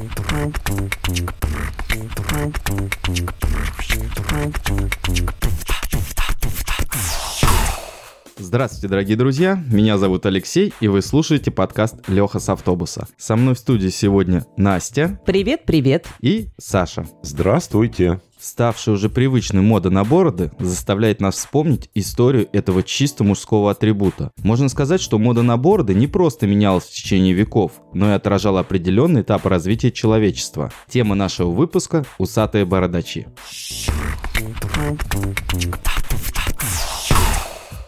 Thank you. Здравствуйте, дорогие друзья. Меня зовут Алексей, и вы слушаете подкаст Леха с автобуса. Со мной в студии сегодня Настя. Привет, привет. И Саша. Здравствуйте. Ставшая уже привычной мода на бороды заставляет нас вспомнить историю этого чисто мужского атрибута. Можно сказать, что мода на бороды не просто менялась в течение веков, но и отражала определенный этап развития человечества. Тема нашего выпуска – усатые бородачи.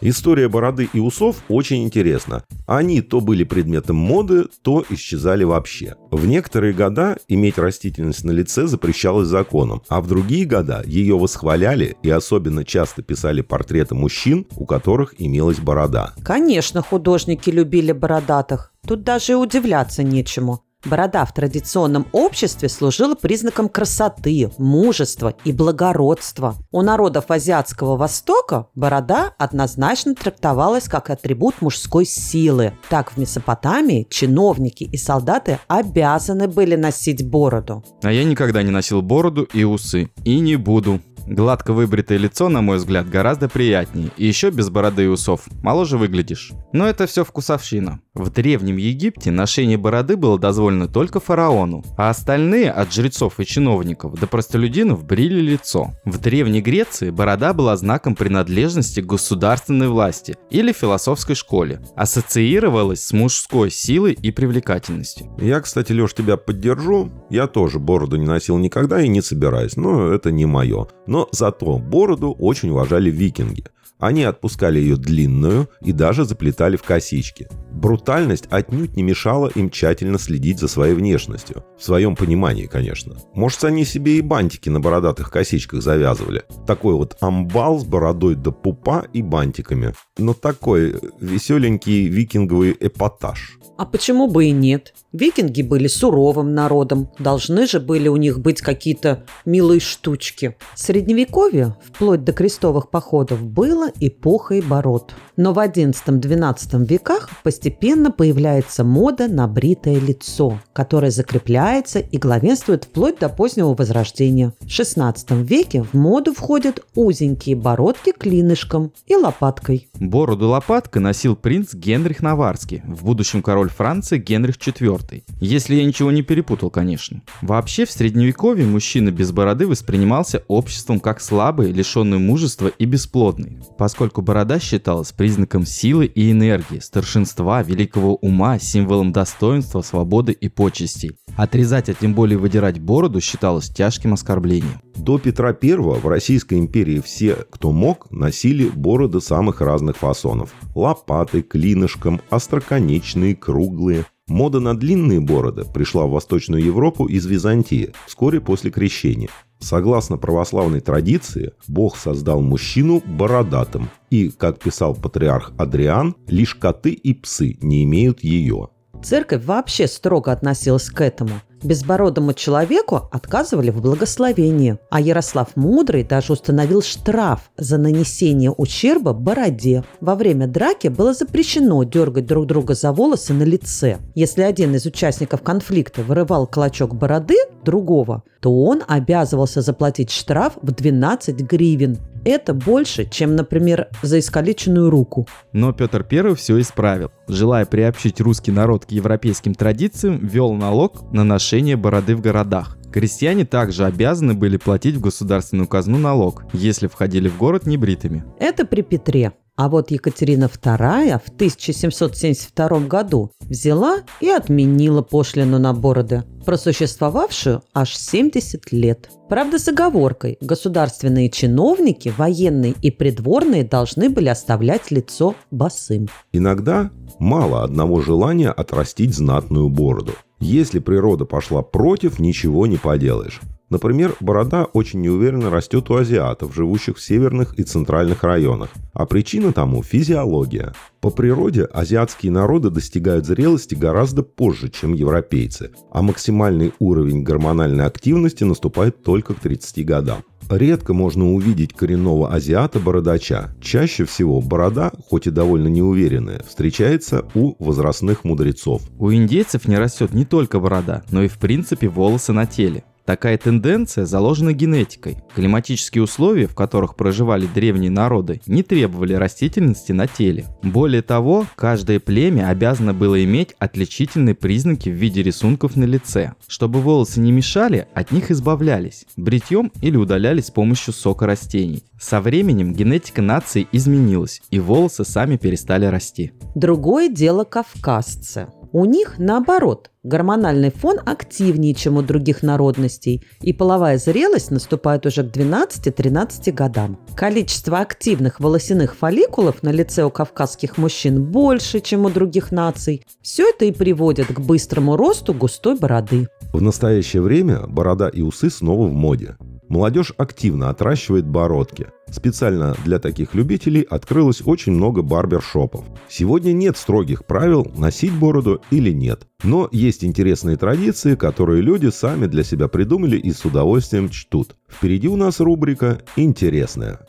История бороды и усов очень интересна. Они то были предметом моды, то исчезали вообще. В некоторые года иметь растительность на лице запрещалось законом, а в другие года ее восхваляли и особенно часто писали портреты мужчин, у которых имелась борода. Конечно, художники любили бородатых. Тут даже удивляться нечему. Борода в традиционном обществе служила признаком красоты, мужества и благородства. У народов Азиатского Востока борода однозначно трактовалась как атрибут мужской силы. Так в Месопотамии чиновники и солдаты обязаны были носить бороду. А я никогда не носил бороду и усы. И не буду. Гладко выбритое лицо, на мой взгляд, гораздо приятнее. И еще без бороды и усов. Моложе выглядишь. Но это все вкусовщина. В Древнем Египте ношение бороды было дозволено только фараону, а остальные от жрецов и чиновников до простолюдинов брили лицо. В Древней Греции борода была знаком принадлежности к государственной власти или философской школе, ассоциировалась с мужской силой и привлекательностью. Я, кстати, Леш, тебя поддержу. Я тоже бороду не носил никогда и не собираюсь, но это не мое. Но зато бороду очень уважали викинги. Они отпускали ее длинную и даже заплетали в косички. Брутальность отнюдь не мешала им тщательно следить за своей внешностью. В своем понимании, конечно. Может, они себе и бантики на бородатых косичках завязывали. Такой вот амбал с бородой до пупа и бантиками. Но такой веселенький викинговый эпатаж. А почему бы и нет? Викинги были суровым народом, должны же были у них быть какие-то милые штучки. Средневековье, вплоть до крестовых походов, было эпохой бород. Но в XI-XII веках постепенно появляется мода на бритое лицо, которое закрепляется и главенствует вплоть до позднего Возрождения. В XVI веке в моду входят узенькие бородки клинышком и лопаткой. Бороду лопаткой носил принц Генрих Наварский, в будущем король Франции Генрих IV. Если я ничего не перепутал, конечно. Вообще в средневековье мужчина без бороды воспринимался обществом как слабый, лишенный мужества и бесплодный, поскольку борода считалась признаком силы и энергии, старшинства, великого ума, символом достоинства, свободы и почестей. Отрезать, а тем более выдирать бороду считалось тяжким оскорблением. До Петра I в Российской империи все, кто мог, носили бороды самых разных фасонов. Лопаты, клинышком, остроконечные, круглые. Мода на длинные бороды пришла в Восточную Европу из Византии вскоре после крещения. Согласно православной традиции, Бог создал мужчину бородатым, и, как писал патриарх Адриан, лишь коты и псы не имеют ее. Церковь вообще строго относилась к этому. Безбородому человеку отказывали в благословении, а Ярослав Мудрый даже установил штраф за нанесение ущерба бороде. Во время драки было запрещено дергать друг друга за волосы на лице. Если один из участников конфликта вырывал клочок бороды другого, то он обязывался заплатить штраф в 12 гривен. Это больше, чем, например, за искалеченную руку. Но Петр I все исправил. Желая приобщить русский народ к европейским традициям, ввел налог на ношение бороды в городах. Крестьяне также обязаны были платить в государственную казну налог, если входили в город небритыми. Это при Петре. А вот Екатерина II в 1772 году взяла и отменила пошлину на бороды, просуществовавшую аж 70 лет. Правда, с оговоркой, государственные чиновники, военные и придворные должны были оставлять лицо босым. Иногда мало одного желания отрастить знатную бороду. Если природа пошла против, ничего не поделаешь. Например, борода очень неуверенно растет у азиатов, живущих в северных и центральных районах. А причина тому – физиология. По природе азиатские народы достигают зрелости гораздо позже, чем европейцы, а максимальный уровень гормональной активности наступает только к 30 годам. Редко можно увидеть коренного азиата-бородача. Чаще всего борода, хоть и довольно неуверенная, встречается у возрастных мудрецов. У индейцев не растет не только борода, но и в принципе волосы на теле. Такая тенденция заложена генетикой. Климатические условия, в которых проживали древние народы, не требовали растительности на теле. Более того, каждое племя обязано было иметь отличительные признаки в виде рисунков на лице. Чтобы волосы не мешали, от них избавлялись, бритьем или удаляли с помощью сока растений. Со временем генетика нации изменилась, и волосы сами перестали расти. Другое дело кавказцы. У них, наоборот, гормональный фон активнее, чем у других народностей, и половая зрелость наступает уже к 12-13 годам. Количество активных волосяных фолликулов на лице у кавказских мужчин больше, чем у других наций. Все это и приводит к быстрому росту густой бороды. В настоящее время борода и усы снова в моде. Молодежь активно отращивает бородки. Специально для таких любителей открылось очень много барбершопов. Сегодня нет строгих правил, носить бороду или нет. Но есть интересные традиции, которые люди сами для себя придумали и с удовольствием чтут. Впереди у нас рубрика «Интересная».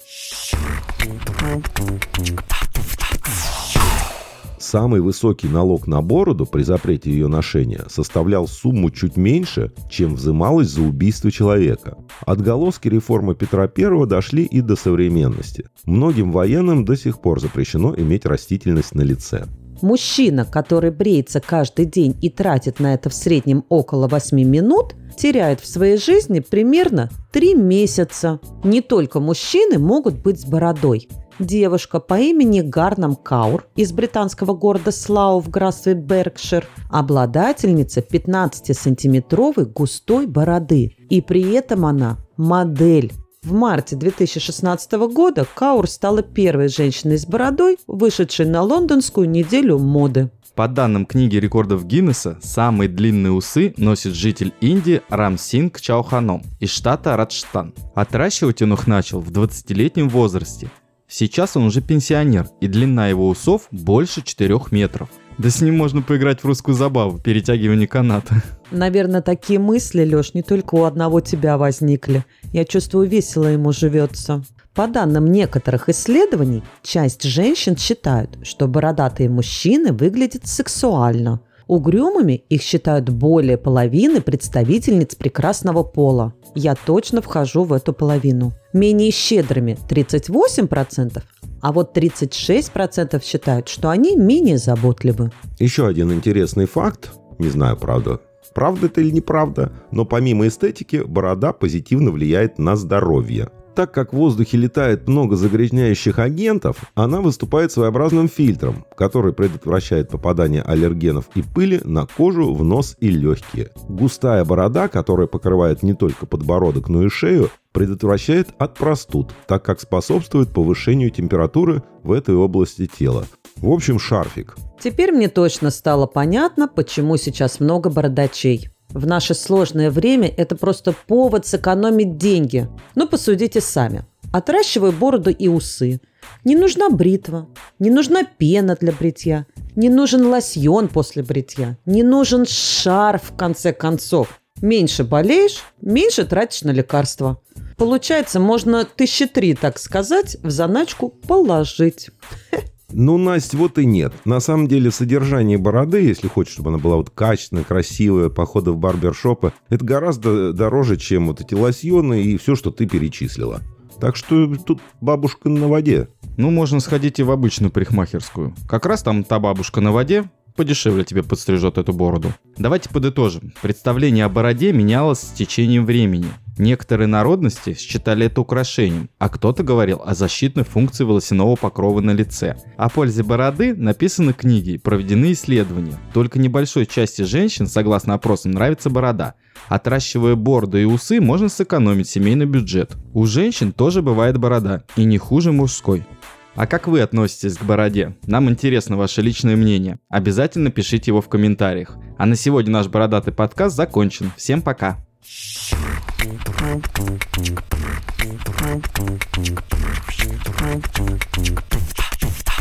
Самый высокий налог на бороду при запрете ее ношения составлял сумму чуть меньше, чем взималось за убийство человека. Отголоски реформы Петра I дошли и до современности. Многим военным до сих пор запрещено иметь растительность на лице. Мужчина, который бреется каждый день и тратит на это в среднем около 8 минут, теряет в своей жизни примерно 3 месяца. Не только мужчины могут быть с бородой. Девушка по имени Гарнам Каур из британского города Слау в графстве Беркшир, обладательница 15-сантиметровой густой бороды. И при этом она модель. В марте 2016 года Каур стала первой женщиной с бородой, вышедшей на лондонскую неделю моды. По данным книги рекордов Гиннесса, самые длинные усы носит житель Индии Рам Синг Чауханом из штата Раджстан. Отращивать он их начал в 20-летнем возрасте Сейчас он уже пенсионер, и длина его усов больше 4 метров. Да с ним можно поиграть в русскую забаву, перетягивание каната. Наверное, такие мысли, Лёш, не только у одного тебя возникли. Я чувствую, весело ему живется. По данным некоторых исследований, часть женщин считают, что бородатые мужчины выглядят сексуально. Угрюмыми их считают более половины представительниц прекрасного пола. Я точно вхожу в эту половину менее щедрыми 38%, а вот 36% считают, что они менее заботливы. Еще один интересный факт, не знаю, правда, правда это или неправда, но помимо эстетики, борода позитивно влияет на здоровье. Так как в воздухе летает много загрязняющих агентов, она выступает своеобразным фильтром, который предотвращает попадание аллергенов и пыли на кожу, в нос и легкие. Густая борода, которая покрывает не только подбородок, но и шею, предотвращает от простуд, так как способствует повышению температуры в этой области тела. В общем, шарфик. Теперь мне точно стало понятно, почему сейчас много бородачей. В наше сложное время это просто повод сэкономить деньги. Ну, посудите сами. Отращиваю бороду и усы. Не нужна бритва, не нужна пена для бритья, не нужен лосьон после бритья, не нужен шарф в конце концов. Меньше болеешь, меньше тратишь на лекарства. Получается, можно тысячи три, так сказать, в заначку положить. Ну, Настя, вот и нет. На самом деле, содержание бороды, если хочешь, чтобы она была вот качественная, красивая, походы в барбершопы, это гораздо дороже, чем вот эти лосьоны и все, что ты перечислила. Так что тут бабушка на воде. Ну, можно сходить и в обычную парикмахерскую. Как раз там та бабушка на воде, подешевле тебе подстрижет эту бороду. Давайте подытожим. Представление о бороде менялось с течением времени. Некоторые народности считали это украшением, а кто-то говорил о защитной функции волосяного покрова на лице. О пользе бороды написаны книги и проведены исследования. Только небольшой части женщин, согласно опросам, нравится борода. Отращивая бороду и усы, можно сэкономить семейный бюджет. У женщин тоже бывает борода, и не хуже мужской. А как вы относитесь к бороде? Нам интересно ваше личное мнение. Обязательно пишите его в комментариях. А на сегодня наш бородатый подкаст закончен. Всем пока! Thank you.